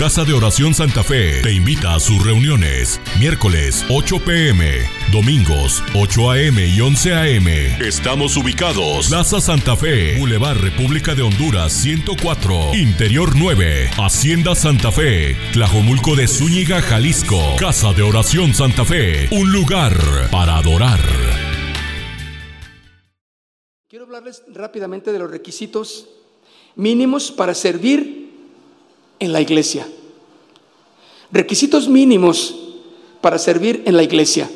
Casa de Oración Santa Fe te invita a sus reuniones. Miércoles 8 pm, domingos 8 am y 11 am. Estamos ubicados. Plaza Santa Fe, Boulevard República de Honduras 104, Interior 9, Hacienda Santa Fe, Tlajomulco de Zúñiga, Jalisco. Casa de Oración Santa Fe, un lugar para adorar. Quiero hablarles rápidamente de los requisitos mínimos para servir en la iglesia. Requisitos mínimos para servir en la iglesia.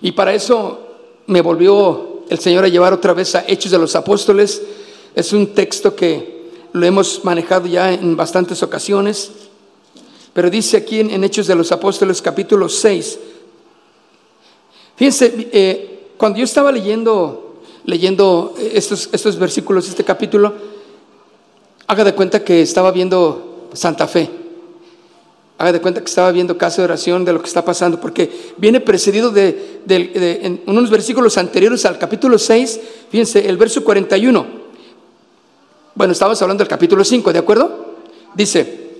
Y para eso me volvió el Señor a llevar otra vez a Hechos de los Apóstoles. Es un texto que lo hemos manejado ya en bastantes ocasiones. Pero dice aquí en, Hechos de los Apóstoles capítulo 6. Fíjense, eh, cuando yo estaba leyendo, leyendo estos, estos versículos, este capítulo, haga de cuenta que estaba viendo Santa Fe. Haga de cuenta que estaba viendo casa de oración de lo que está pasando, porque viene precedido de, en unos versículos anteriores al capítulo 6, fíjense, el verso 41. Bueno, estábamos hablando del capítulo 5, ¿de acuerdo? Dice,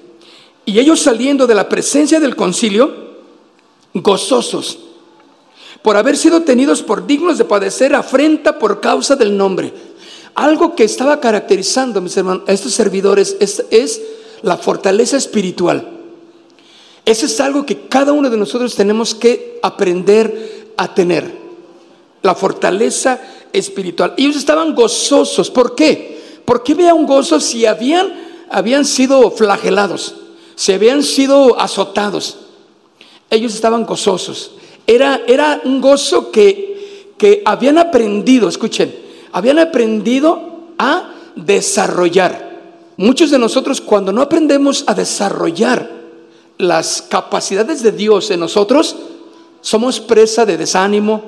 y ellos saliendo de la presencia del concilio, gozosos, por haber sido tenidos por dignos de padecer afrenta por causa del nombre. Algo que estaba caracterizando, mis hermanos, a estos servidores es, es la fortaleza espiritual. Eso es algo que cada uno de nosotros tenemos que aprender a tener. La fortaleza espiritual. Ellos estaban gozosos. ¿Por qué? ¿Por qué había un gozo si habían, habían sido flagelados? Si habían sido azotados. Ellos estaban gozosos. Era, un gozo que, que habían aprendido, escuchen, habían aprendido a desarrollar. Muchos de nosotros cuando no aprendemos a desarrollar las capacidades de Dios en nosotros, somos presa de desánimo,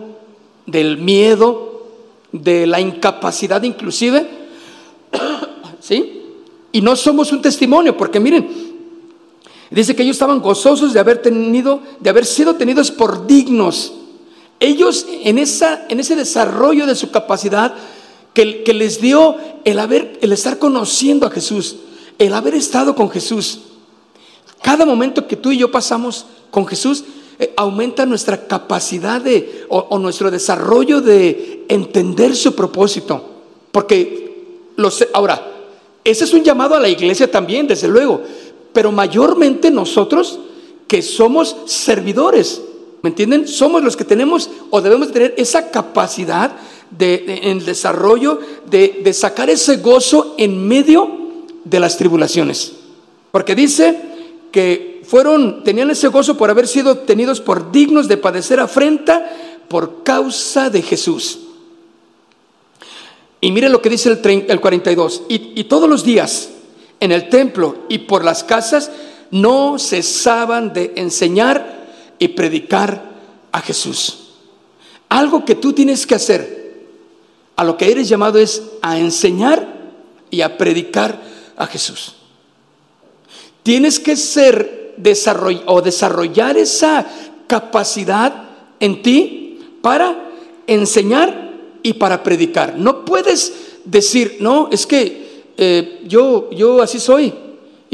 del miedo, de la incapacidad inclusive, ¿sí? Y no somos un testimonio, porque miren, Dice que ellos estaban gozosos de haber tenido, de haber sido tenidos por dignos. Ellos en, esa, en ese desarrollo de su capacidad que, les dio el haber, el estar conociendo a Jesús, el haber estado con Jesús. Cada momento que tú y yo pasamos con Jesús, eh, aumenta nuestra capacidad de, o, o, nuestro desarrollo de entender su propósito. Porque los, ahora, ese es un llamado a la iglesia también, desde luego pero mayormente nosotros que somos servidores. ¿Me entienden? Somos los que tenemos o debemos tener esa capacidad de, en el desarrollo de, sacar ese gozo en medio de las tribulaciones. Porque dice que fueron, tenían ese gozo por haber sido tenidos por dignos de padecer afrenta por causa de Jesús. Y mire lo que dice el, el 42. Y, y todos los días en el templo y por las casas, no cesaban de enseñar y predicar a Jesús. Algo que tú tienes que hacer, a lo que eres llamado es a enseñar y a predicar a Jesús. Tienes que ser o desarrollar esa capacidad en ti para enseñar y para predicar. No puedes decir, no, es que eh, yo, yo así soy.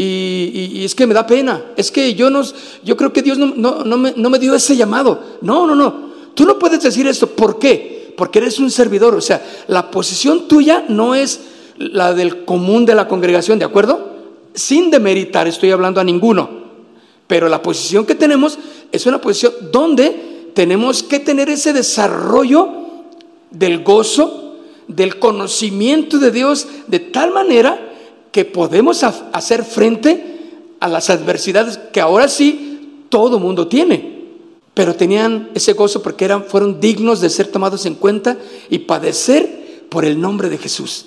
Y, es que me da pena. Es que yo no, yo creo que Dios no, no, me, no, me, dio ese llamado. No, no, no. Tú no puedes decir esto. ¿Por qué? Porque eres un servidor. O sea, la posición tuya no es la del común de la congregación, ¿de acuerdo? Sin demeritar, estoy hablando a ninguno. Pero la posición que tenemos es una posición donde tenemos que tener ese desarrollo del gozo, del conocimiento de Dios de tal manera que podemos hacer frente a las adversidades que ahora sí todo mundo tiene. Pero tenían ese gozo porque eran, fueron dignos de ser tomados en cuenta y padecer por el nombre de Jesús.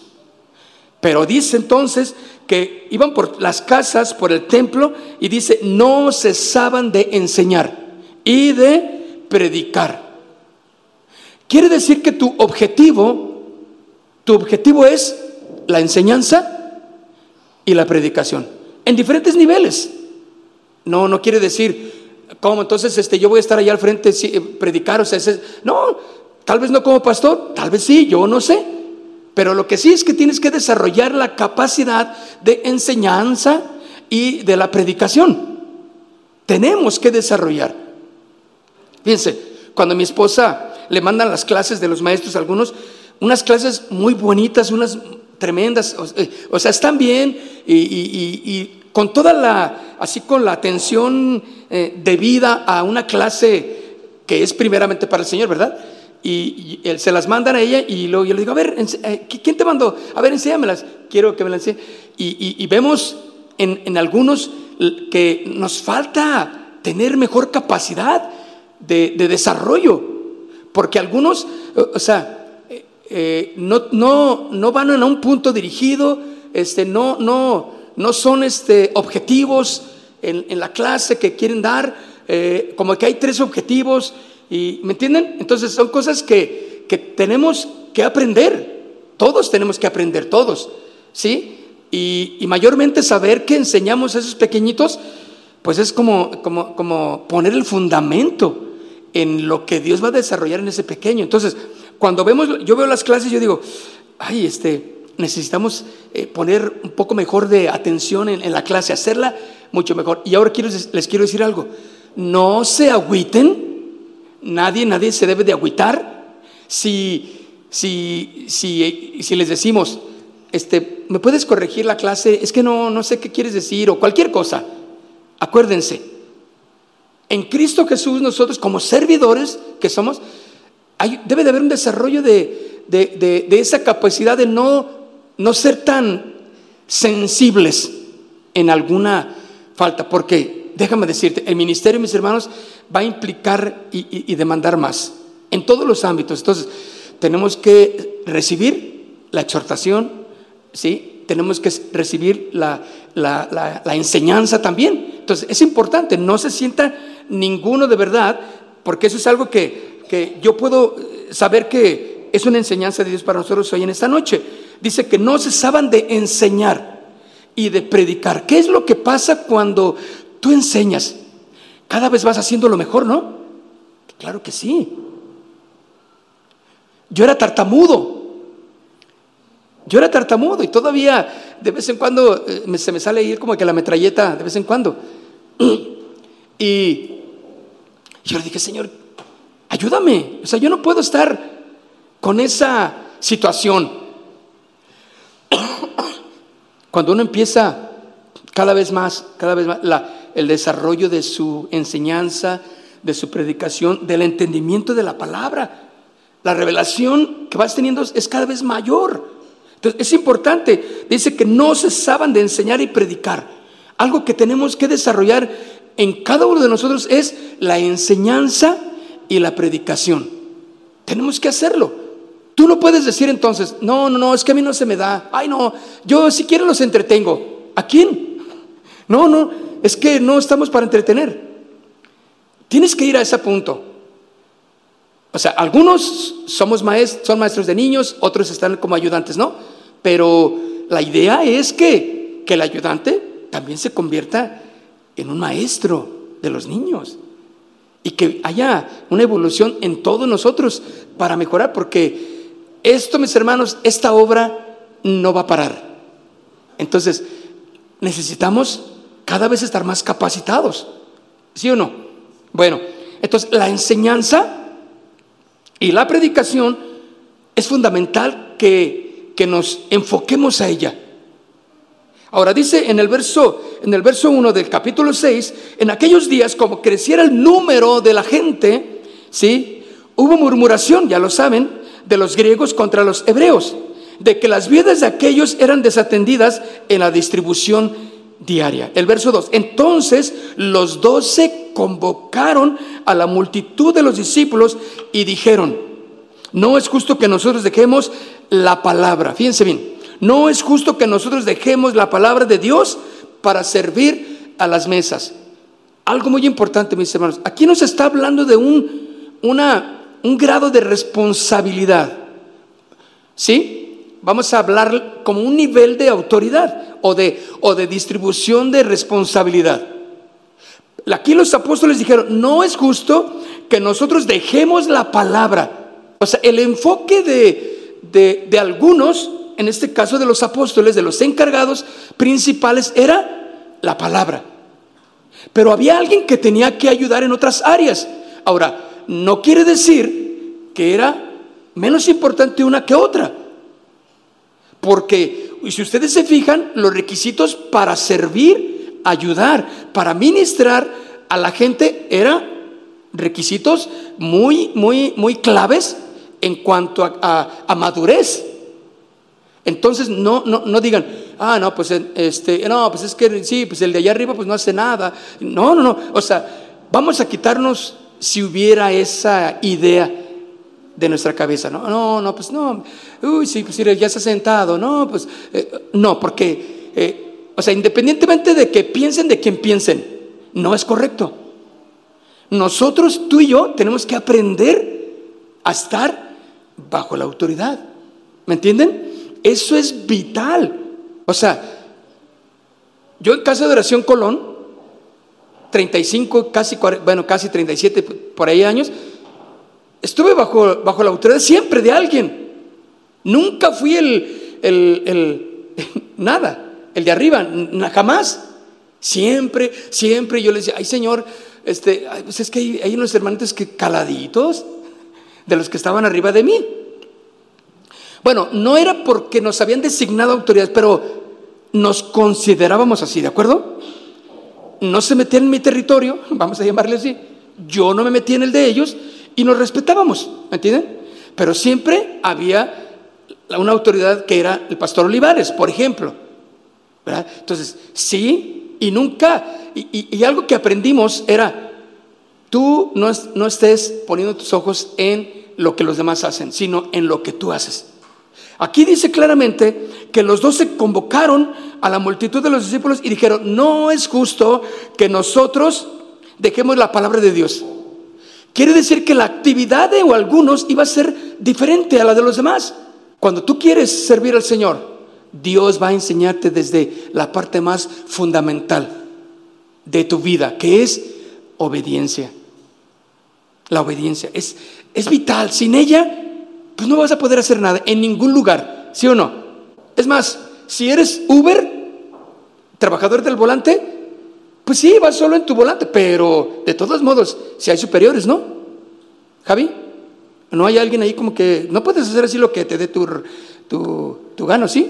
Pero dice entonces que iban por las casas, por el templo, y dice, no cesaban de enseñar y de predicar. Quiere decir que tu objetivo tu objetivo es la enseñanza y la predicación, en diferentes niveles. No, no quiere decir, ¿cómo? Entonces este, yo voy a estar allá al frente, eh, predicar, o sea, no, tal vez no como pastor, tal vez sí, yo no sé. Pero lo que sí es que tienes que desarrollar la capacidad de enseñanza y de la predicación. Tenemos que desarrollar. Fíjense, cuando mi esposa le mandan las clases de los maestros, algunos, unas clases muy bonitas, unas tremendas, o, eh, sea, están bien y, con toda la, así con la atención eh, debida a una clase que es primeramente para el Señor, ¿verdad? y, él, se las mandan a ella y luego yo le digo, a ver, eh, ¿quién te mandó? A ver, enséñamelas, quiero que me las enseñe. Y, vemos en, algunos que nos falta tener mejor capacidad de, desarrollo, porque algunos, o sea, eh, eh, no, no, no, van a un punto dirigido, este, no, no, no son este, objetivos en, en la clase que quieren dar, como que hay tres objetivos y, ¿Me entienden? Entonces son cosas que, que tenemos que aprender. Todos tenemos que aprender, todos. ¿Sí? Y, y, mayormente saber que enseñamos a esos pequeñitos, pues es como, como, como, poner el fundamento en lo que Dios va a desarrollar en ese pequeño. Entonces, cuando vemos, yo veo las clases, yo digo, ay, este, necesitamos eh, poner un poco mejor de atención en, en, la clase, hacerla mucho mejor. Y ahora quiero, les quiero decir algo, no se agüiten Nadie, nadie se debe de agüitar si, si, si, si les decimos, este, ¿me puedes corregir la clase? Es que no, no sé qué quieres decir o cualquier cosa. Acuérdense, en Cristo Jesús nosotros como servidores que somos, debe de haber un desarrollo de, de, de, esa capacidad de no, no ser tan sensibles en alguna falta, porque déjame decirte, el ministerio, mis hermanos, va a implicar y, demandar más en todos los ámbitos. Entonces, tenemos que recibir la exhortación, ¿sí? Tenemos que recibir la, enseñanza también. Entonces, es importante, no se sienta ninguno de verdad, porque eso es algo que, que yo puedo saber que es una enseñanza de Dios para nosotros hoy en esta noche. Dice que no cesaban de enseñar y de predicar. ¿Qué es lo que pasa cuando tú enseñas, cada vez vas haciendo lo mejor, ¿no? Claro que sí. Yo era tartamudo. Yo era tartamudo y todavía de vez en cuando eh, se me sale ir como que la metralleta, de vez en cuando. Y yo le dije, Señor, ayúdame. O sea, yo no puedo estar con esa situación. Cuando uno empieza cada vez más, cada vez más, el desarrollo de su enseñanza, de su predicación, del entendimiento de la palabra. La revelación que vas teniendo es cada vez mayor. Entonces es importante, dice que no cesaban de enseñar y predicar. Algo que tenemos que desarrollar en cada uno de nosotros es la enseñanza y la predicación. Tenemos que hacerlo. Tú no puedes decir entonces, no, no, no, es que a mí no se me da. Ay, no, yo si quiero los entretengo. ¿A quién? No, no, es que no estamos para entretener. Tienes que ir a ese punto. O sea, algunos somos maestros, son maestros de niños, otros están como ayudantes, ¿no? Pero la idea es que, que el ayudante también se convierta en un maestro de los niños y que haya una evolución en todos nosotros para mejorar, porque esto, mis hermanos, esta obra no va a parar. Entonces, necesitamos cada vez estar más capacitados. ¿Sí o no? Bueno, entonces la enseñanza y la predicación es fundamental que, que nos enfoquemos a ella. Ahora dice en el verso en el verso 1 del capítulo 6, en aquellos días como creciera el número de la gente, ¿sí? Hubo murmuración, ya lo saben, de los griegos contra los hebreos, de que las vidas de aquellos eran desatendidas en la distribución diaria. El verso 2. Entonces los doce convocaron a la multitud de los discípulos y dijeron, no es justo que nosotros dejemos la palabra. Fíjense bien, no es justo que nosotros dejemos la palabra de Dios para servir a las mesas. Algo muy importante, mis hermanos. Aquí nos está hablando de un, una, un grado de responsabilidad. ¿Sí? Vamos a hablar como un nivel de autoridad o de, o de distribución de responsabilidad. Aquí los apóstoles dijeron, no es justo que nosotros dejemos la palabra. O sea, el enfoque de, de, de algunos, en este caso de los apóstoles, de los encargados principales, era la palabra. Pero había alguien que tenía que ayudar en otras áreas. Ahora, no quiere decir que era menos importante una que otra. Porque, si ustedes se fijan, los requisitos para servir, ayudar, para ministrar a la gente eran requisitos muy, muy, muy claves en cuanto a, madurez. Entonces no, no, no, digan, ah, no, pues este, no, pues es que sí, pues el de allá arriba pues no hace nada. No, no, no. O sea, vamos a quitarnos si hubiera esa idea de nuestra cabeza. No, no, no, pues no. Uy, sí, pues ya ha sentado. No, pues eh, no, porque, eh, o sea, independientemente de que piensen de quien piensen, no es correcto. Nosotros, tú y yo, tenemos que aprender a estar bajo la autoridad. ¿Me entienden? Eso es vital. O sea, yo en casa de oración Colón, 35, casi, bueno, casi 37 por ahí años, estuve bajo, bajo la autoridad siempre de alguien. Nunca fui el, el, el nada, el de arriba, jamás. Siempre, siempre yo le decía, ay Señor, este, pues es que hay, hay unos hermanitos que caladitos de los que estaban arriba de mí. Bueno, no era porque nos habían designado autoridades, pero nos considerábamos así, ¿de acuerdo? No se metían en mi territorio, vamos a llamarle así. Yo no me metía en el de ellos y nos respetábamos, ¿me entienden? Pero siempre había una autoridad que era el pastor Olivares, por ejemplo. ¿verdad? Entonces, sí, y nunca, y, algo que aprendimos era, tú no, no estés poniendo tus ojos en lo que los demás hacen, sino en lo que tú haces. Aquí dice claramente que los dos se convocaron a la multitud de los discípulos y dijeron, no es justo que nosotros dejemos la palabra de Dios. Quiere decir que la actividad de algunos iba a ser diferente a la de los demás. Cuando tú quieres servir al Señor, Dios va a enseñarte desde la parte más fundamental de tu vida, que es obediencia. La obediencia es, es vital. Sin ella pues no vas a poder hacer nada en ningún lugar, ¿sí o no? Es más, si eres Uber, trabajador del volante, pues sí, vas solo en tu volante, pero de todos modos, si hay superiores, ¿no? Javi, no hay alguien ahí como que no puedes hacer así lo que te dé tu, tu, gano, ¿sí?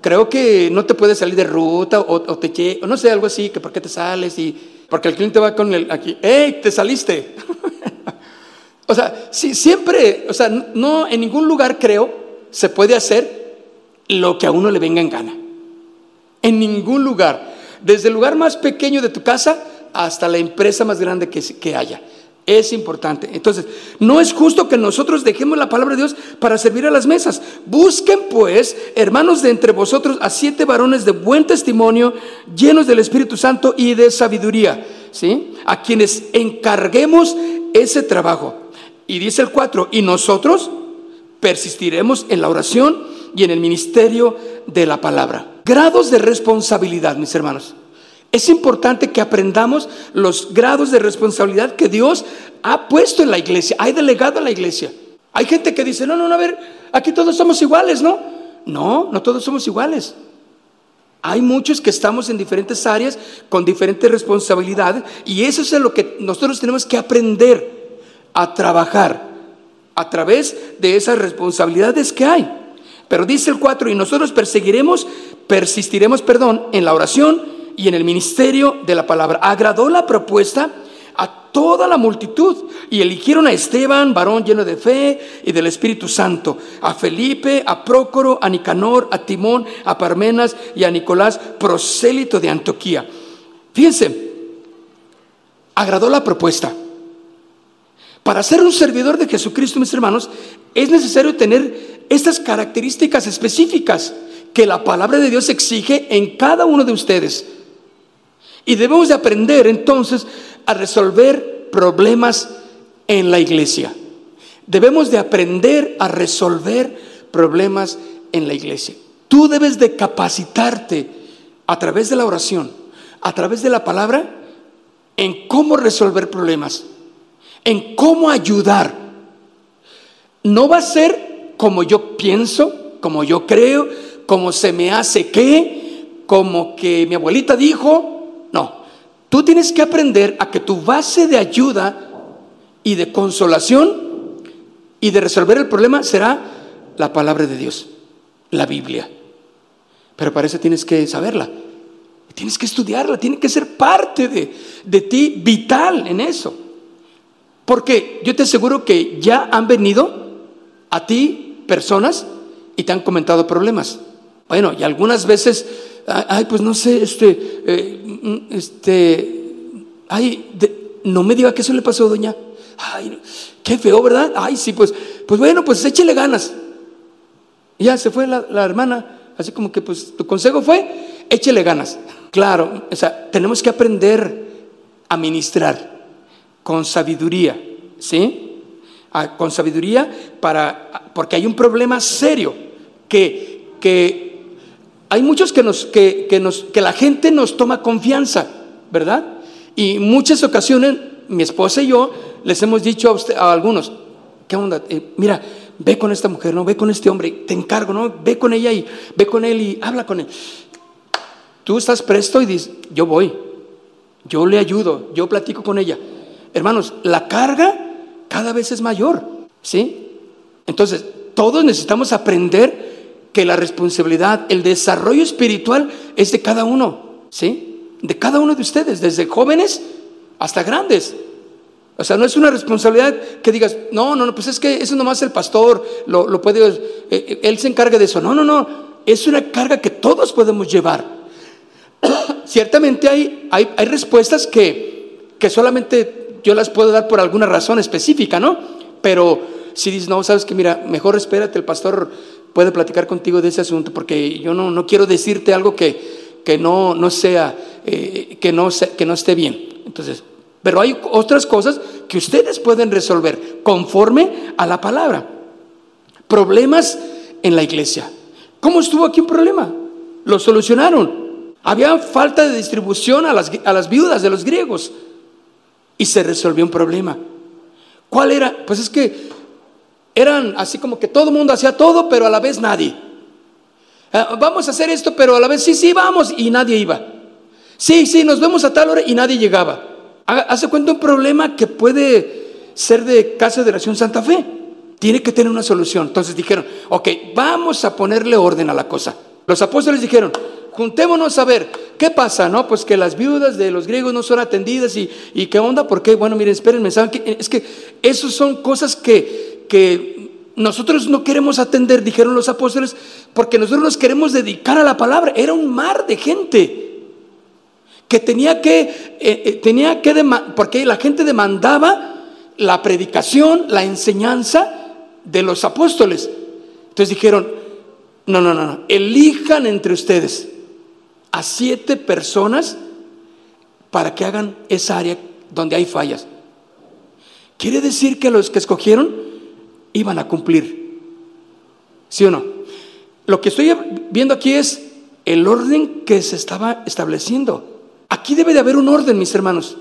Creo que no te puedes salir de ruta o, te o no sé, algo así, que por qué te sales y porque el cliente va con el aquí, ¡Ey, te saliste! O sea, si siempre, o sea, no en ningún lugar creo se puede hacer lo que a uno le venga en gana. En ningún lugar. Desde el lugar más pequeño de tu casa hasta la empresa más grande que, que haya. Es importante. Entonces, no es justo que nosotros dejemos la palabra de Dios para servir a las mesas. Busquen pues, hermanos de entre vosotros, a siete varones de buen testimonio, llenos del Espíritu Santo y de sabiduría, ¿sí? A quienes encarguemos ese trabajo. Y dice el 4, y nosotros persistiremos en la oración y en el ministerio de la palabra. Grados de responsabilidad, mis hermanos. Es importante que aprendamos los grados de responsabilidad que Dios ha puesto en la iglesia, ha delegado a la iglesia. Hay gente que dice, no, no, no, a ver, aquí todos somos iguales, ¿no? No, no todos somos iguales. Hay muchos que estamos en diferentes áreas con diferentes responsabilidades y eso es lo que nosotros tenemos que aprender a trabajar a través de esas responsabilidades que hay. Pero dice el 4, y nosotros perseguiremos, persistiremos, perdón, en la oración y en el ministerio de la palabra. Agradó la propuesta a toda la multitud y eligieron a Esteban, varón lleno de fe y del Espíritu Santo, a Felipe, a Prócoro, a Nicanor, a Timón, a Parmenas y a Nicolás, prosélito de Antioquía. Fíjense, agradó la propuesta. Para ser un servidor de Jesucristo, mis hermanos, es necesario tener estas características específicas que la palabra de Dios exige en cada uno de ustedes. Y debemos de aprender entonces a resolver problemas en la iglesia. Debemos de aprender a resolver problemas en la iglesia. Tú debes de capacitarte a través de la oración, a través de la palabra, en cómo resolver problemas en cómo ayudar. No va a ser como yo pienso, como yo creo, como se me hace que, como que mi abuelita dijo. No, tú tienes que aprender a que tu base de ayuda y de consolación y de resolver el problema será la palabra de Dios, la Biblia. Pero para eso tienes que saberla, tienes que estudiarla, tiene que ser parte de, de ti, vital en eso. Porque yo te aseguro que ya han venido a ti personas y te han comentado problemas. Bueno, y algunas veces, ay, pues no sé, este, eh, este, ay, no me diga que eso le pasó, doña. Ay, qué feo, ¿verdad? Ay, sí, pues, pues bueno, pues échele ganas. Ya se fue la, la hermana, así como que, pues, tu consejo fue, échele ganas. Claro, o sea, tenemos que aprender a ministrar con sabiduría, ¿sí? con sabiduría para, porque hay un problema serio que, que hay muchos que, nos, que, que, nos, que la gente nos toma confianza, ¿verdad? Y muchas ocasiones mi esposa y yo les hemos dicho a, usted, a algunos, ¿qué onda? Eh, mira, ve con esta mujer, ¿no? Ve con este hombre, te encargo, ¿no? Ve con ella y ve con él y habla con él. Tú estás presto y dices, yo voy, yo le ayudo, yo platico con ella. Hermanos, la carga cada vez es mayor, ¿sí? Entonces, todos necesitamos aprender que la responsabilidad, el desarrollo espiritual es de cada uno, ¿sí? De cada uno de ustedes, desde jóvenes hasta grandes. O sea, no es una responsabilidad que digas, no, no, no, pues es que eso nomás el pastor lo, lo puede, eh, eh, él se encarga de eso. No, no, no, es una carga que todos podemos llevar. Ciertamente hay, hay, hay respuestas que, que solamente yo las puedo dar por alguna razón específica, ¿no? Pero si dices, no, sabes que mira, mejor espérate, el pastor puede platicar contigo de ese asunto, porque yo no, no quiero decirte algo que, que no, no sea, eh, que, no que no esté bien. Entonces, pero hay otras cosas que ustedes pueden resolver conforme a la palabra. Problemas en la iglesia. ¿Cómo estuvo aquí un problema? Lo solucionaron. Había falta de distribución a las, a las viudas de los griegos y se resolvió un problema. ¿Cuál era? Pues es que eran así como que todo el mundo hacía todo, pero a la vez nadie. Ah, vamos a hacer esto, pero a la vez sí, sí, vamos, y nadie iba. Sí, sí, nos vemos a tal hora y nadie llegaba. Hace cuenta un problema que puede ser de Casa de Oración Santa Fe. Tiene que tener una solución. Entonces dijeron, ok, vamos a ponerle orden a la cosa. Los apóstoles dijeron, juntémonos a ver, ¿qué pasa? No, pues que las viudas de los griegos no son atendidas y, y qué onda, ¿por qué? Bueno, miren, espérenme, ¿saben? Es que esas son cosas que, que nosotros no queremos atender, dijeron los apóstoles, porque nosotros nos queremos dedicar a la palabra. Era un mar de gente que tenía que, eh, eh, tenía que porque la gente demandaba la predicación, la enseñanza de los apóstoles. Entonces dijeron, no, no, no, no, elijan entre ustedes a siete personas para que hagan esa área donde hay fallas. Quiere decir que los que escogieron iban a cumplir. ¿Sí o no? Lo que estoy viendo aquí es el orden que se estaba estableciendo. Aquí debe de haber un orden, mis hermanos.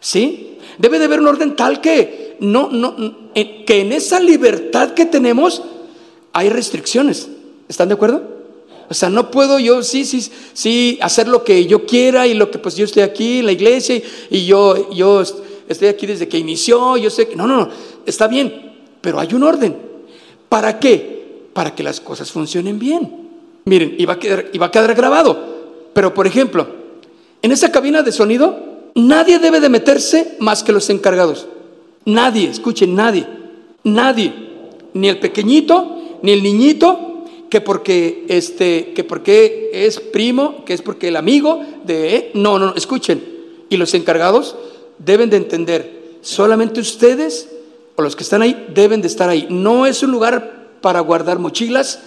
¿Sí? Debe de haber un orden tal que no, no, que en esa libertad que tenemos hay restricciones. ¿Están de acuerdo? O sea, no puedo yo, sí, sí, sí, hacer lo que yo quiera y lo que pues yo estoy aquí en la iglesia y, yo, yo estoy aquí desde que inició, yo sé que, no, no, no, está bien, pero hay un orden. ¿Para qué? Para que las cosas funcionen bien. Miren, y va a quedar, y va a quedar grabado, pero por ejemplo, en esa cabina de sonido, nadie debe de meterse más que los encargados. Nadie, escuchen, nadie, nadie, ni el pequeñito, ni el niñito, que porque este que porque es primo, que es porque el amigo de no, no, escuchen. Y los encargados deben de entender, solamente ustedes o los que están ahí deben de estar ahí. No es un lugar para guardar mochilas,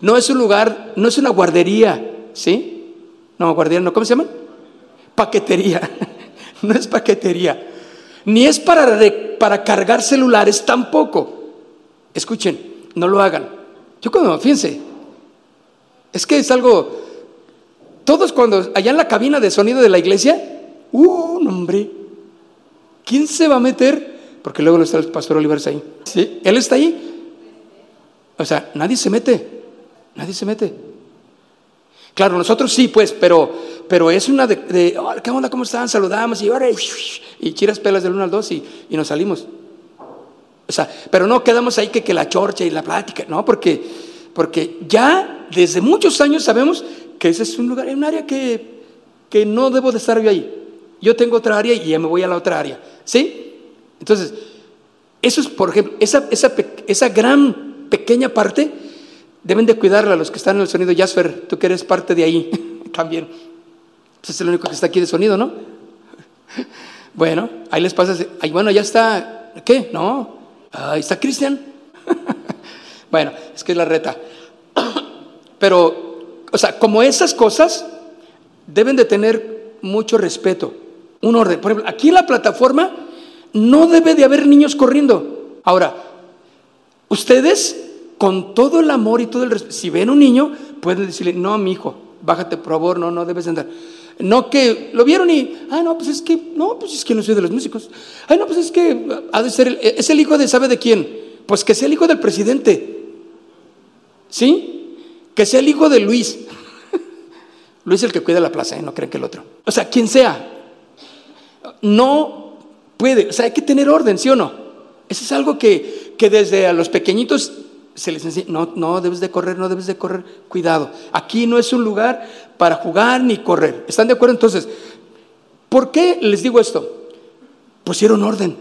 no es un lugar, no es una guardería, ¿sí? No, guardería, no, ¿cómo se llama? Paquetería. no es paquetería. Ni es para, para cargar celulares tampoco. Escuchen, no lo hagan. Yo cuando, fíjense, es que es algo, todos cuando, allá en la cabina de sonido de la iglesia, uh, hombre, ¿quién se va a meter? Porque luego está el pastor Oliver ahí. ¿Sí? Él está ahí. O sea, nadie se mete, nadie se mete. Claro, nosotros sí, pues, pero, pero es una de, ¿qué onda? ¿Cómo están? Saludamos y ahora, y chiras pelas del 1 al 2 y, y, nos salimos. O sea, pero no quedamos ahí que, que la chorcha y la plática, no, porque, porque ya desde muchos años sabemos que ese es un lugar, un área que, que no debo de estar yo ahí. Yo tengo otra área y ya me voy a la otra área. ¿Sí? Entonces, eso es, por ejemplo, esa, esa, esa gran pequeña parte, deben de cuidarla los que están en el sonido. Jasper, tú que eres parte de ahí también. Pues es el único que está aquí de sonido, ¿no? Bueno, ahí les pasa, bueno, ya está, ¿qué? No, ahí está Cristian. bueno, es que es la reta. Pero, o sea, como esas cosas deben de tener mucho respeto, un orden. Por ejemplo, aquí en la plataforma no debe de haber niños corriendo. Ahora, ustedes con todo el amor y todo el respeto, si ven un niño, pueden decirle, no, mi hijo, bájate por favor, no, no debes andar. No que lo vieron y, ah, no, pues es que, no, pues es que no soy de los músicos. Ay, no, pues es que ha de ser, es el hijo de, ¿sabe de quién? Pues que sea el hijo del presidente. ¿Sí? Que sea el hijo de Luis. Luis el que cuida la plaza, ¿eh? no creen que el otro. O sea, quien sea. No puede, o sea, hay que tener orden, ¿sí o no? Eso es algo que, que desde a los pequeñitos se les enseña, no, no debes de correr, no debes de correr, cuidado. Aquí no es un lugar para jugar ni correr. ¿Están de acuerdo? Entonces, ¿por qué les digo esto? Pusieron orden.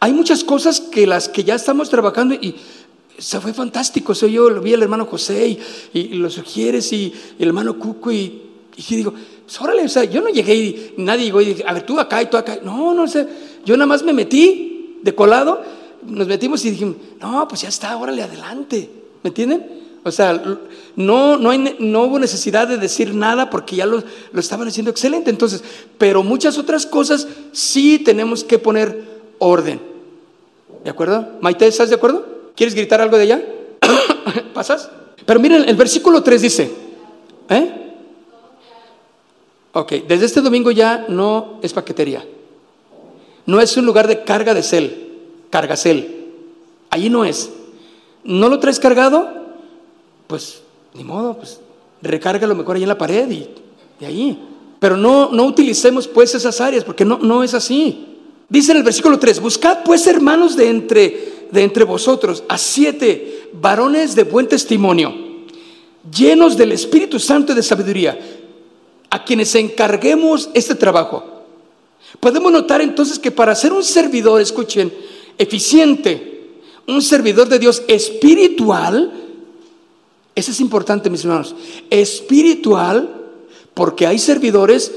Hay muchas cosas que las que ya estamos trabajando y se fue fantástico. Soy yo lo vi al hermano José y, los sugieres y, el hermano Cuco y, y digo, pues órale, o sea, yo no llegué y nadie llegó y dije, a ver, tú acá y tú acá. No, no sé, yo nada más me metí de colado nos metimos y dijimos, no, pues ya está, órale, adelante. ¿Me entienden? O sea, no, no, hay, no hubo necesidad de decir nada porque ya lo, lo estaban haciendo excelente. Entonces, pero muchas otras cosas sí tenemos que poner orden. ¿De acuerdo? Maite, ¿estás de acuerdo? ¿Quieres gritar algo de allá? ¿Pasas? Pero miren, el versículo 3 dice, ¿eh? Ok, desde este domingo ya no es paquetería. No es un lugar de carga de cel. Cargacel. Allí no es. ¿No lo traes cargado? Pues ni modo, pues recárgalo mejor ahí en la pared y de ahí. Pero no, no utilicemos pues esas áreas porque no, no es así. Dice en el versículo 3, buscad pues hermanos de entre, de entre vosotros a siete varones de buen testimonio, llenos del Espíritu Santo y de sabiduría, a quienes encarguemos este trabajo. Podemos notar entonces que para ser un servidor, escuchen, eficiente, un servidor de Dios espiritual, eso es importante, mis hermanos, espiritual, porque hay servidores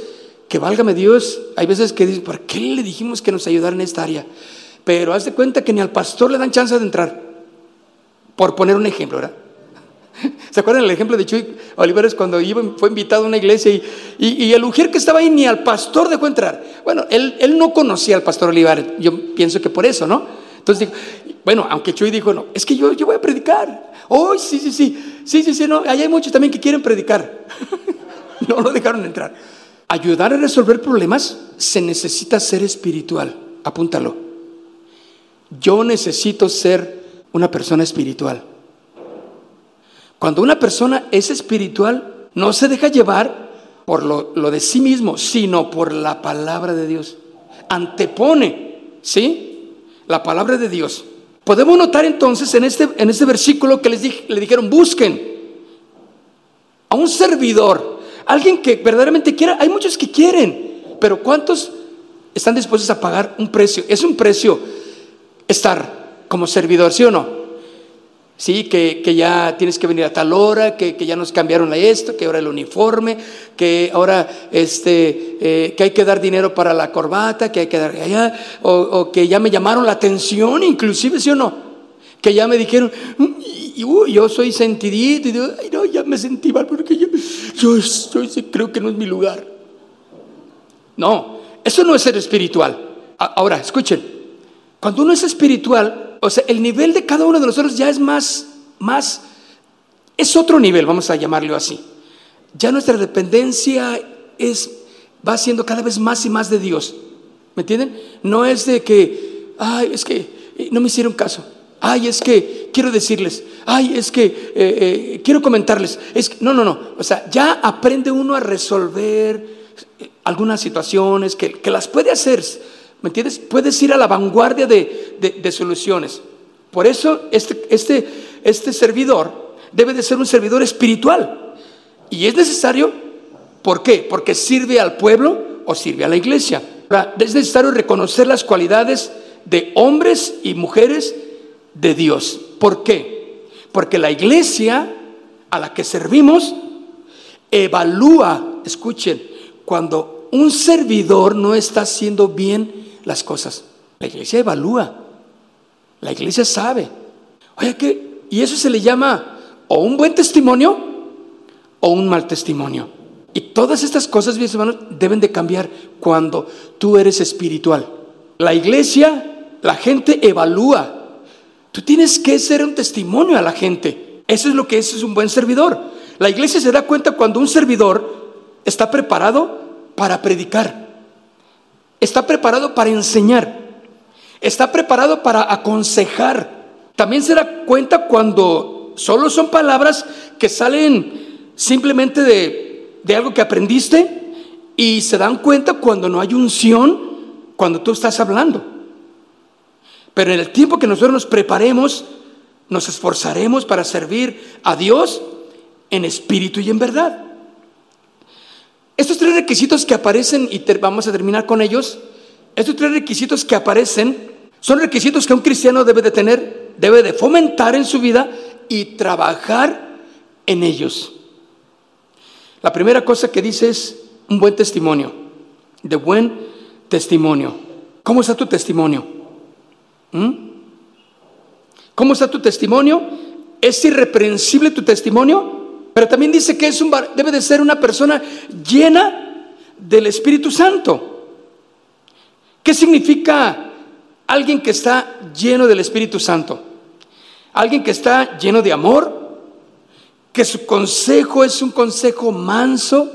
que, válgame Dios, hay veces que dicen, ¿por qué le dijimos que nos ayudara en esta área? Pero haz de cuenta que ni al pastor le dan chance de entrar, por poner un ejemplo, ¿verdad? ¿Se acuerdan el ejemplo de Chuy Olivares cuando fue invitado a una iglesia y, el ujier que estaba ahí ni al pastor dejó entrar? Bueno, él, no conocía al pastor Olivares, yo pienso que por eso, ¿no? Entonces dijo, bueno, aunque Chuy dijo, no, es que yo, yo voy a predicar. Oh, sí, sí, sí, sí, sí, sí, no, ahí hay muchos también que quieren predicar. no lo dejaron entrar. Ayudar a resolver problemas se necesita ser espiritual, apúntalo. Yo necesito ser una persona espiritual. Cuando una persona es espiritual, no se deja llevar por lo, de sí mismo, sino por la palabra de Dios. Antepone, ¿sí? La palabra de Dios. Podemos notar entonces en este, en este versículo que les le dijeron, busquen a un servidor, alguien que verdaderamente quiera. Hay muchos que quieren, pero ¿cuántos están dispuestos a pagar un precio? Es un precio estar como servidor, ¿sí o no? Sí, que, ya tienes que venir a tal hora, que, ya nos cambiaron esto, que ahora el uniforme, que ahora este, eh, que hay que dar dinero para la corbata, que hay que dar allá, o, que ya me llamaron la atención, inclusive, ¿sí o no? Que ya me dijeron, mm, yo soy sentidito, y ay, no, ya me sentí mal porque yo, yo, yo creo que no es mi lugar. No, eso no es ser espiritual. Ahora, escuchen, cuando uno es espiritual, o sea, el nivel de cada uno de nosotros ya es más, más, es otro nivel, vamos a llamarlo así. Ya nuestra dependencia es, va siendo cada vez más y más de Dios. ¿Me entienden? No es de que, ay, es que eh, no me hicieron caso. Ay, es que quiero decirles, ay, es que eh, eh, quiero comentarles. Es no, no, no. O sea, ya aprende uno a resolver algunas situaciones que, las puede hacer. ¿Me entiendes? Puedes ir a la vanguardia de, soluciones. Por eso este, este, este servidor debe de ser un servidor espiritual. Y es necesario, ¿por qué? Porque sirve al pueblo o sirve a la iglesia. es necesario reconocer las cualidades de hombres y mujeres de Dios. ¿Por qué? Porque la iglesia a la que servimos evalúa, escuchen, cuando un servidor no está haciendo bien las cosas. La iglesia evalúa, la iglesia sabe. Oye, ¿qué? Y eso se le llama o un buen testimonio o un mal testimonio. Y todas estas cosas, mis hermanos, deben de cambiar cuando tú eres espiritual. La iglesia, la gente evalúa Tú tienes que ser un testimonio a la gente. Eso es lo que es, es un buen servidor. La iglesia se da cuenta cuando un servidor está preparado para predicar, está preparado para enseñar, está preparado para aconsejar. También se da cuenta cuando solo son palabras que salen simplemente de, de algo que aprendiste y se dan cuenta cuando no hay unción cuando tú estás hablando. Pero en el tiempo que nosotros nos preparemos, nos esforzaremos para servir a Dios en espíritu y en verdad. Estos tres requisitos que aparecen, y vamos a terminar con ellos, estos tres requisitos que aparecen son requisitos que un cristiano debe de tener, debe de fomentar en su vida y trabajar en ellos. La primera cosa que dice es un buen testimonio, de buen testimonio. ¿Cómo está tu testimonio? ¿Mm? ¿Cómo está tu testimonio? ¿Es irreprensible tu testimonio? Pero también dice que debe de ser una persona llena del Espíritu Santo. ¿Qué significa alguien que está lleno del Espíritu Santo? Alguien que está lleno de amor, que su consejo es un consejo manso,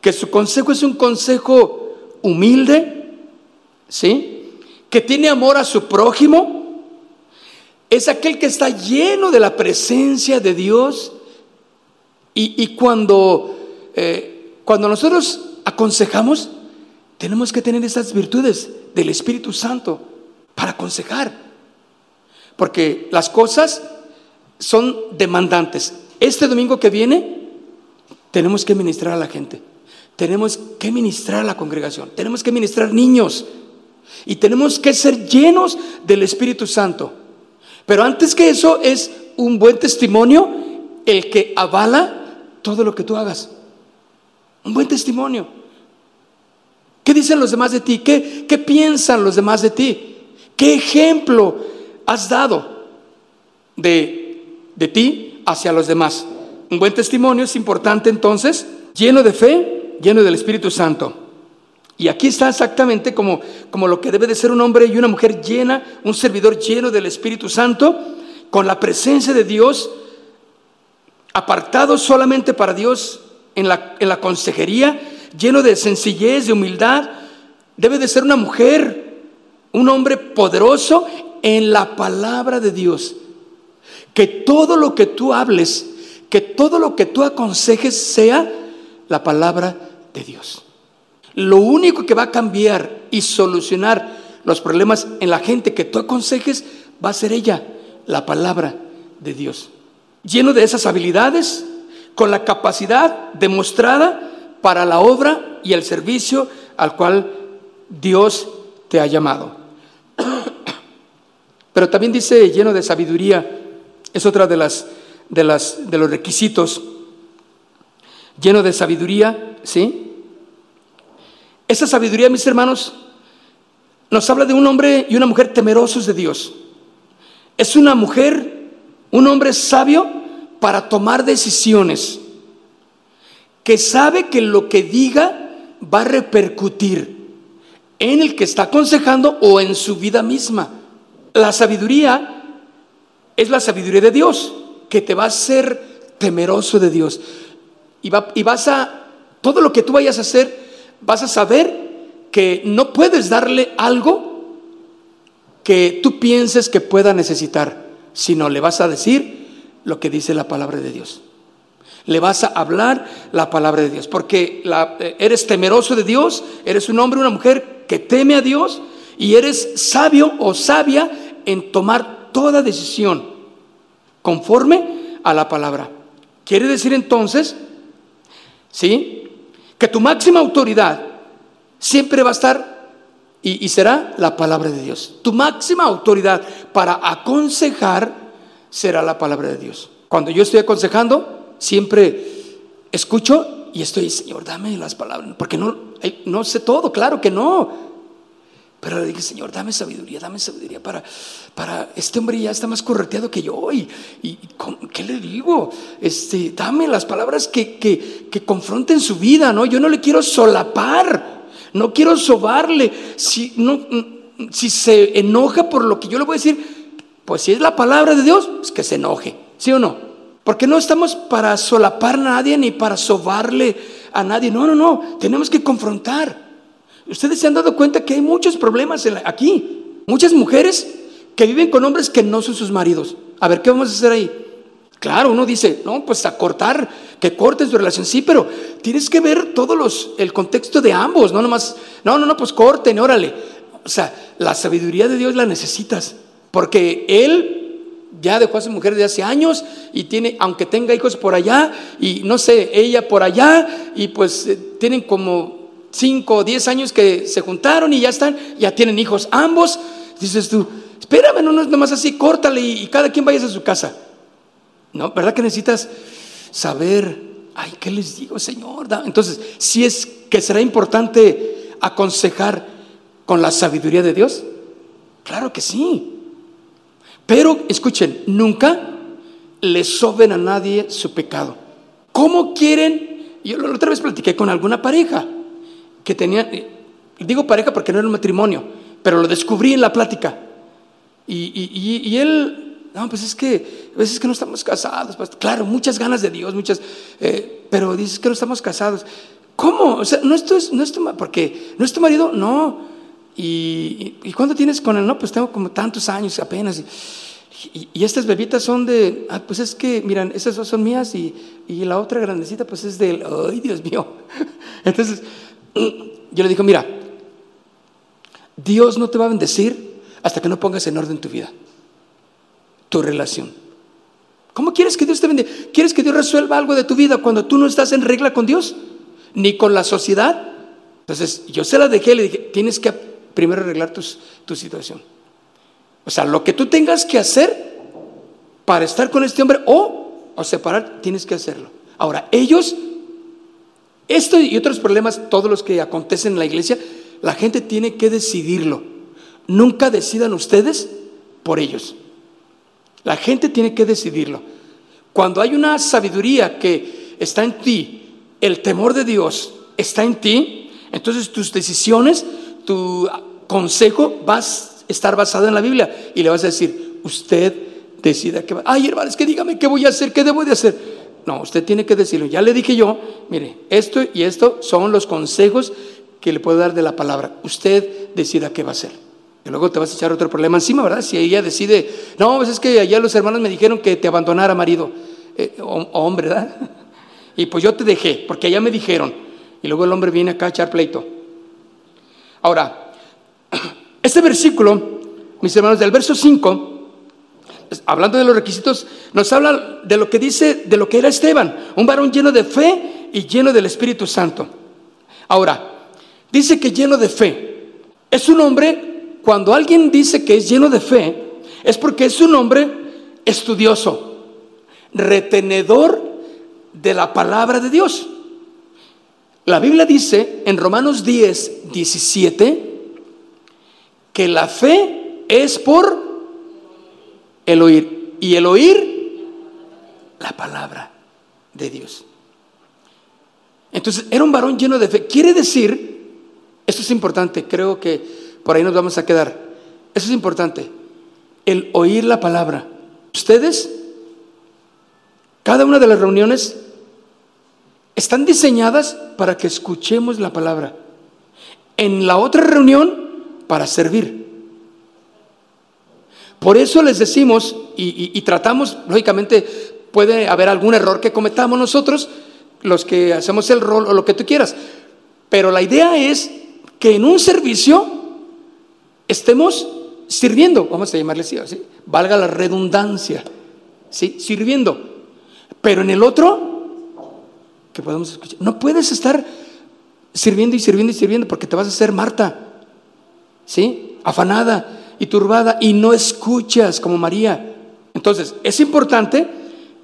que su consejo es un consejo humilde, ¿sí? que tiene amor a su prójimo, es aquel que está lleno de la presencia de Dios. Y, cuando, eh, cuando nosotros aconsejamos, tenemos que tener esas virtudes del Espíritu Santo para aconsejar. Porque las cosas son demandantes. Este domingo que viene, tenemos que ministrar a la gente. Tenemos que ministrar a la congregación. Tenemos que ministrar niños. Y tenemos que ser llenos del Espíritu Santo. Pero antes que eso es un buen testimonio el que avala todo lo que tú hagas. Un buen testimonio. ¿Qué dicen los demás de ti? ¿Qué, qué piensan los demás de ti? ¿Qué ejemplo has dado de, de ti hacia los demás? Un buen testimonio es importante entonces, lleno de fe, lleno del Espíritu Santo. Y aquí está exactamente como, como lo que debe de ser un hombre y una mujer llena, un servidor lleno del Espíritu Santo, con la presencia de Dios, apartado solamente para Dios en la, consejería, lleno de sencillez, de humildad. Debe de ser una mujer, un hombre poderoso en la palabra de Dios. Que todo lo que tú hables, que todo lo que tú aconsejes sea la palabra de Dios. Lo único que va a cambiar y solucionar los problemas en la gente que tú aconsejes va a ser ella, la palabra de Dios. Lleno de esas habilidades, con la capacidad demostrada para la obra y el servicio al cual Dios te ha llamado. Pero también dice lleno de sabiduría, es otra de las de las de los requisitos. Lleno de sabiduría, ¿sí? Esa sabiduría, mis hermanos, nos habla de un hombre y una mujer temerosos de Dios. Es una mujer, un hombre sabio para tomar decisiones, que sabe que lo que diga va a repercutir en el que está aconsejando o en su vida misma. La sabiduría es la sabiduría de Dios, que te va a hacer temeroso de Dios. Y, y vas a, todo lo que tú vayas a hacer, vas a saber que no puedes darle algo que tú pienses que pueda necesitar, sino le vas a decir lo que dice la palabra de Dios. Le vas a hablar la palabra de Dios, porque eh, eres temeroso de Dios, eres un hombre, una mujer que teme a Dios y eres sabio o sabia en tomar toda decisión conforme a la palabra. Quiere decir entonces, ¿sí? Que tu máxima autoridad siempre va a estar y, será la palabra de Dios. Tu máxima autoridad para aconsejar será la palabra de Dios. Cuando yo estoy aconsejando, siempre escucho y estoy, Señor, dame las palabras, porque no, no sé todo, claro que no. Pero le dije, Señor, dame sabiduría, dame sabiduría para, para este hombre ya está más correteado que yo. ¿Y, y qué le digo? Este, dame las palabras que, que, que confronten su vida, ¿no? Yo no le quiero solapar no quiero sobarle. Si, no, si se enoja por lo que yo le voy a decir, pues si es la palabra de Dios, pues que se enoje, ¿sí o no? Porque no estamos para solapar a nadie ni para sobarle a nadie. No, no, no. Tenemos que confrontar. Ustedes se han dado cuenta que hay muchos problemas aquí. Muchas mujeres que viven con hombres que no son sus maridos. A ver, ¿qué vamos a hacer ahí? Claro, uno dice, no, pues a cortar, que cortes tu relación, sí, pero tienes que ver todos los, el contexto de ambos, no nomás, no, no, no, pues corten, órale. O sea, la sabiduría de Dios la necesitas, porque Él ya dejó a su mujer de hace años y tiene, aunque tenga hijos por allá, y no sé, ella por allá, y pues eh, tienen como cinco o diez años que se juntaron y ya están, ya tienen hijos ambos. Dices tú, espérame, no, no es nomás así, córtale y cada quien vaya a su casa. ¿No? ¿Verdad que necesitas saber, ay, ¿qué les digo, Señor? Entonces, si es que será importante aconsejar con la sabiduría de Dios, claro que sí. Pero escuchen, nunca le soben a nadie su pecado. ¿Cómo quieren? Yo la otra vez platiqué con alguna pareja que tenía, digo pareja porque no era un matrimonio, pero lo descubrí en la plática. Y él no, pues es que a veces que no estamos casados. Pues, claro, muchas ganas de Dios, muchas, eh, pero dices que no estamos casados. ¿Cómo? O sea, no, esto es, no es tu, porque no es tu marido, no. ¿Y, y, cuándo tienes con él? No, pues tengo como tantos años apenas. Y, estas bebitas son de, ah, pues es que, miran, esas dos son mías y, la otra grandecita, pues es de, ay, Dios mío. Entonces, yo le digo, mira, Dios no te va a bendecir hasta que no pongas en orden tu vida tu relación. ¿Cómo quieres que Dios te bendiga? ¿Quieres que Dios resuelva algo de tu vida cuando tú no estás en regla con Dios? Ni con la sociedad. Entonces, yo se la dejé, le dije, tienes que primero arreglar tu situación. O sea, lo que tú tengas que hacer para estar con este hombre o, o separar, tienes que hacerlo. Ahora, ellos, esto y otros problemas, todos los que acontecen en la iglesia, la gente tiene que decidirlo. Nunca decidan ustedes por ellos. La gente tiene que decidirlo. Cuando hay una sabiduría que está en ti, el temor de Dios está en ti, entonces tus decisiones, tu consejo va a estar basado en la Biblia y le vas a decir, usted decida qué va. Ay, hermano, es que dígame qué voy a hacer, qué debo de hacer. No, usted tiene que decirlo. Ya le dije yo, mire, esto y esto son los consejos que le puedo dar de la palabra. Usted decida qué va a hacer luego te vas a echar otro problema encima, ¿verdad? Si ella decide, no, pues es que allá los hermanos me dijeron que te abandonara marido, eh, hombre, ¿verdad? Y pues yo te dejé, porque allá me dijeron. Y luego el hombre viene acá a echar pleito. Ahora, este versículo, mis hermanos, del verso 5, hablando de los requisitos, nos habla de lo que dice, de lo que era Esteban, un varón lleno de fe y lleno del Espíritu Santo. Ahora, dice que lleno de fe. Es un hombre cuando alguien dice que es lleno de fe, es porque es un hombre estudioso, retenedor de la palabra de Dios. La Biblia dice en Romanos 10, 17, que la fe es por el oír. Y el oír, la palabra de Dios. Entonces, era un varón lleno de fe. Quiere decir, esto es importante, creo que por ahí nos vamos a quedar. Eso es importante. El oír la palabra. Ustedes, cada una de las reuniones están diseñadas para que escuchemos la palabra. En la otra reunión, para servir. Por eso les decimos y, tratamos, lógicamente puede haber algún error que cometamos nosotros, los que hacemos el rol o lo que tú quieras, pero la idea es que en un servicio estemos sirviendo, vamos a llamarle así, valga la redundancia, ¿sí? sirviendo. Pero en el otro, que podemos escuchar, no puedes estar sirviendo y sirviendo y sirviendo porque te vas a hacer Marta, ¿sí? Afanada y turbada y no escuchas como María. Entonces, es importante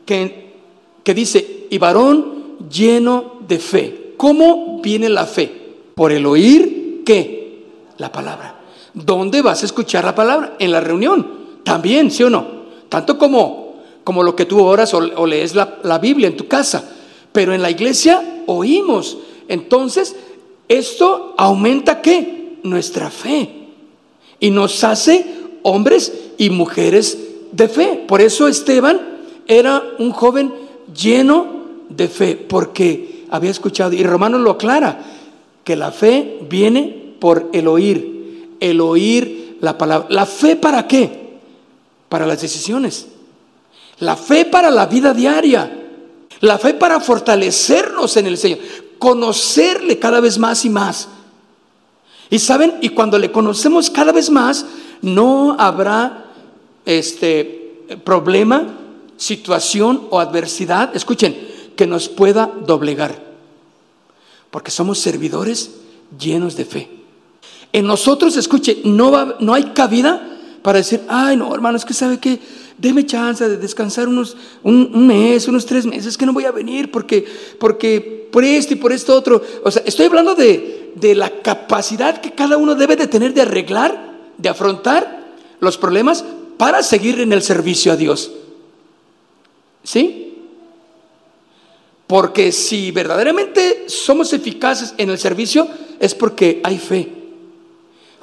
que, que dice, y varón lleno de fe. ¿Cómo viene la fe? Por el oír, ¿qué? La palabra. ¿Dónde vas a escuchar la palabra? En la reunión. También, ¿sí o no? Tanto como, como lo que tú oras o, lees la, la Biblia en tu casa. Pero en la iglesia oímos. Entonces, esto aumenta qué? Nuestra fe. Y nos hace hombres y mujeres de fe. Por eso Esteban era un joven lleno de fe, porque había escuchado, y Romano lo aclara, que la fe viene por el oír el oír la palabra. ¿La fe para qué? Para las decisiones. La fe para la vida diaria. La fe para fortalecernos en el Señor. Conocerle cada vez más y más. Y saben, y cuando le conocemos cada vez más, no habrá este problema, situación o adversidad, escuchen, que nos pueda doblegar. Porque somos servidores llenos de fe. En nosotros, escuche, no, va, no hay cabida para decir, ay, no, hermano, es que sabe que deme chance de descansar unos, un, mes, unos tres meses, que no voy a venir porque, porque por esto y por esto otro. O sea, estoy hablando de, de la capacidad que cada uno debe de tener de arreglar, de afrontar los problemas para seguir en el servicio a Dios. ¿Sí? Porque si verdaderamente somos eficaces en el servicio, es porque hay fe.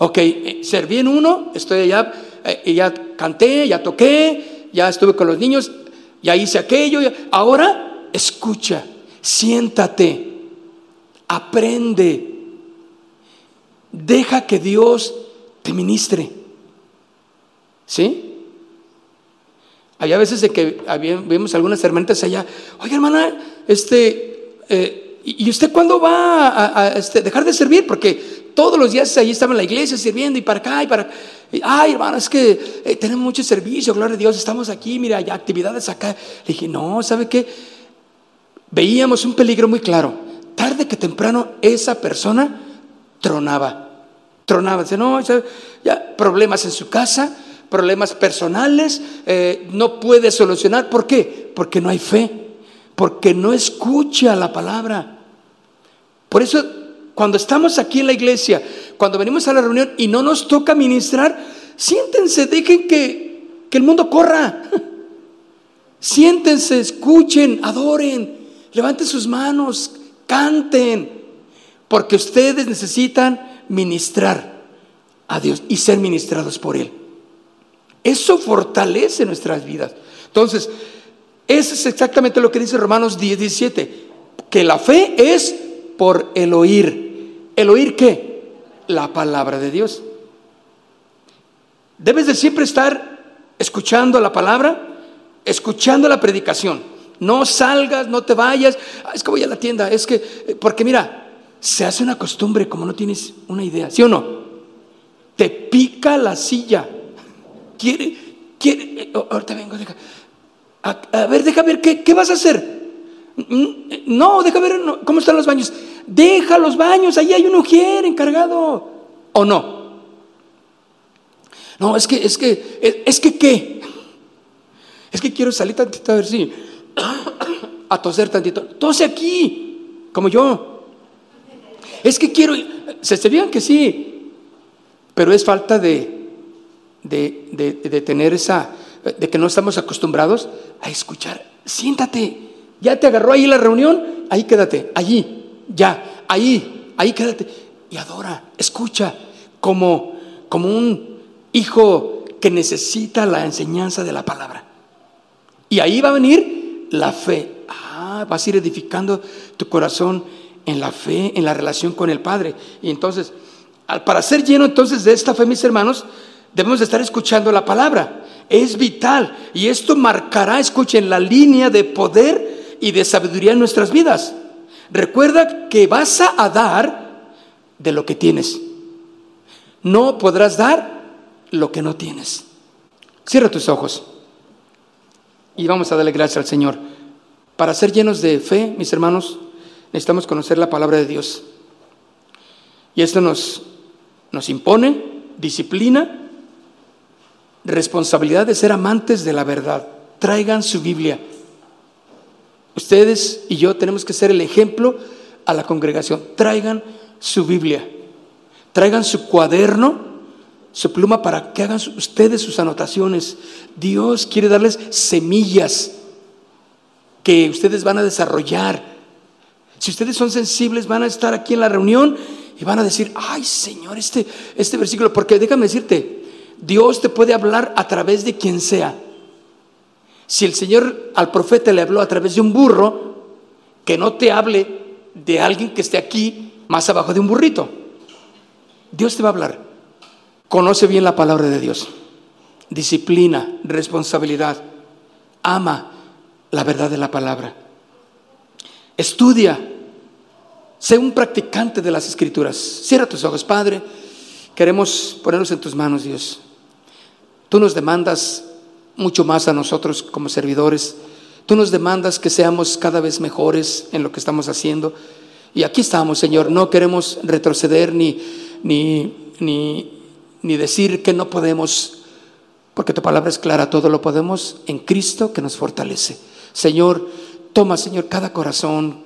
Ok, eh, serví en uno, estoy allá, eh, ya canté, ya toqué, ya estuve con los niños, ya hice aquello. Ahora escucha, siéntate, aprende, deja que Dios te ministre. ¿Sí? Había veces de que vimos algunas hermanitas allá, oye hermana, este, eh, ¿y usted cuándo va a, este, dejar de servir? Porque todos los días allí estaba en la iglesia sirviendo y para acá y para... Ay, hermano, es que eh, tenemos mucho servicio, gloria a Dios, estamos aquí, mira, hay actividades acá. Le dije, no, ¿sabe qué? Veíamos un peligro muy claro. Tarde que temprano esa persona tronaba. Tronaba, dice, no, ya, problemas en su casa, problemas personales, eh, no puede solucionar. ¿Por qué? Porque no hay fe, porque no escucha la palabra. Por eso cuando estamos aquí en la iglesia, cuando venimos a la reunión y no nos toca ministrar, siéntense, dejen que, que el mundo corra. Siéntense, escuchen, adoren, levanten sus manos, canten, porque ustedes necesitan ministrar a Dios y ser ministrados por Él. Eso fortalece nuestras vidas. Entonces, eso es exactamente lo que dice Romanos 10, 17, que la fe es por el oír. ¿El oír qué? La palabra de Dios. Debes de siempre estar escuchando la palabra, escuchando la predicación. No salgas, no te vayas. Ah, es que voy a la tienda. Es que, eh, porque mira, se hace una costumbre como no tienes una idea. ¿Sí o no? Te pica la silla. Quiere, quiere. Eh, ahorita vengo, deja. A, ver, deja ver, ¿qué, ¿qué vas a hacer? Mm, no, deja ver cómo están los baños. Deja los baños, ahí hay un ujier encargado. ¿O no? No, es que, es que, es, que qué. Es que quiero salir tantito a ver si. a toser tantito. Tose aquí, como yo. Es que quiero. Se, se que sí. Pero es falta de, de, de tener esa. de que no estamos acostumbrados a escuchar. Siéntate. Ya te agarró ahí la reunión, ahí quédate, allí ya, ahí, ahí quédate y adora, escucha, como, como un hijo que necesita la enseñanza de la palabra. Y ahí va a venir la fe. Ah, vas a ir edificando tu corazón en la fe, en la relación con el Padre. Y entonces, para ser lleno entonces de esta fe, mis hermanos, debemos de estar escuchando la palabra. es vital. Y esto marcará, escuchen, la línea de poder y de sabiduría en nuestras vidas. Recuerda que vas a dar de lo que tienes. No podrás dar lo que no tienes. Cierra tus ojos y vamos a darle gracias al Señor. Para ser llenos de fe, mis hermanos, necesitamos conocer la palabra de Dios. Y esto nos, nos impone disciplina, responsabilidad de ser amantes de la verdad. Traigan su Biblia. Ustedes y yo tenemos que ser el ejemplo a la congregación. Traigan su Biblia. Traigan su cuaderno, su pluma para que hagan ustedes sus anotaciones. Dios quiere darles semillas que ustedes van a desarrollar. Si ustedes son sensibles, van a estar aquí en la reunión y van a decir, ay Señor, este, este versículo, porque déjame decirte, Dios te puede hablar a través de quien sea. Si el Señor al profeta le habló a través de un burro, que no te hable de alguien que esté aquí más abajo de un burrito. Dios te va a hablar. Conoce bien la palabra de Dios. Disciplina, responsabilidad. Ama la verdad de la palabra. Estudia. Sé un practicante de las escrituras. Cierra tus ojos, Padre. Queremos ponernos en tus manos, Dios. Tú nos demandas mucho más a nosotros como servidores. Tú nos demandas que seamos cada vez mejores en lo que estamos haciendo. Y aquí estamos, Señor. No queremos retroceder ni, ni, ni, ni decir que no podemos, porque tu palabra es clara, todo lo podemos en Cristo que nos fortalece. Señor, toma, Señor, cada corazón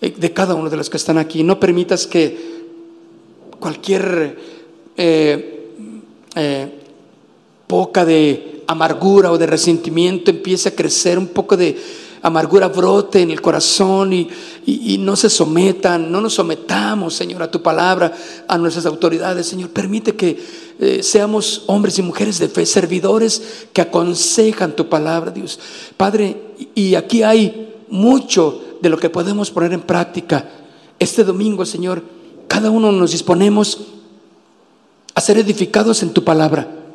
eh, de cada uno de los que están aquí. No permitas que cualquier eh, eh, poca de amargura o de resentimiento empiece a crecer, un poco de amargura brote en el corazón y, no se sometan, no nos sometamos, Señor, a tu palabra, a nuestras autoridades. Señor, permite que eh, seamos hombres y mujeres de fe, servidores que aconsejan tu palabra, Dios. Padre, y aquí hay mucho de lo que podemos poner en práctica. Este domingo, Señor, cada uno nos disponemos a ser edificados en tu palabra.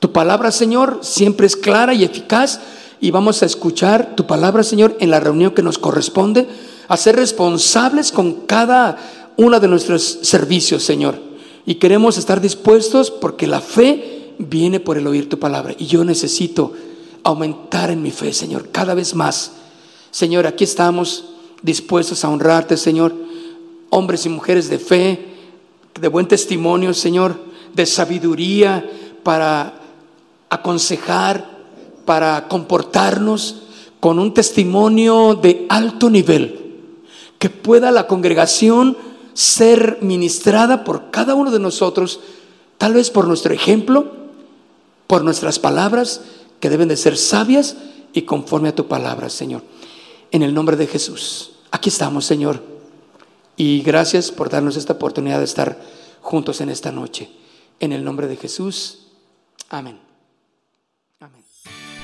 Tu palabra, Señor, siempre es clara y eficaz y vamos a escuchar tu palabra, Señor, en la reunión que nos corresponde, a ser responsables con cada uno de nuestros servicios, Señor. Y queremos estar dispuestos porque la fe viene por el oír tu palabra. Y yo necesito aumentar en mi fe, Señor, cada vez más. Señor, aquí estamos dispuestos a honrarte, Señor. Hombres y mujeres de fe, de buen testimonio, Señor, de sabiduría para aconsejar, para comportarnos con un testimonio de alto nivel, que pueda la congregación ser ministrada por cada uno de nosotros, tal vez por nuestro ejemplo, por nuestras palabras, que deben de ser sabias y conforme a tu palabra, Señor. En el nombre de Jesús. Aquí estamos, Señor. Y gracias por darnos esta oportunidad de estar juntos en esta noche. En el nombre de Jesús. Amén.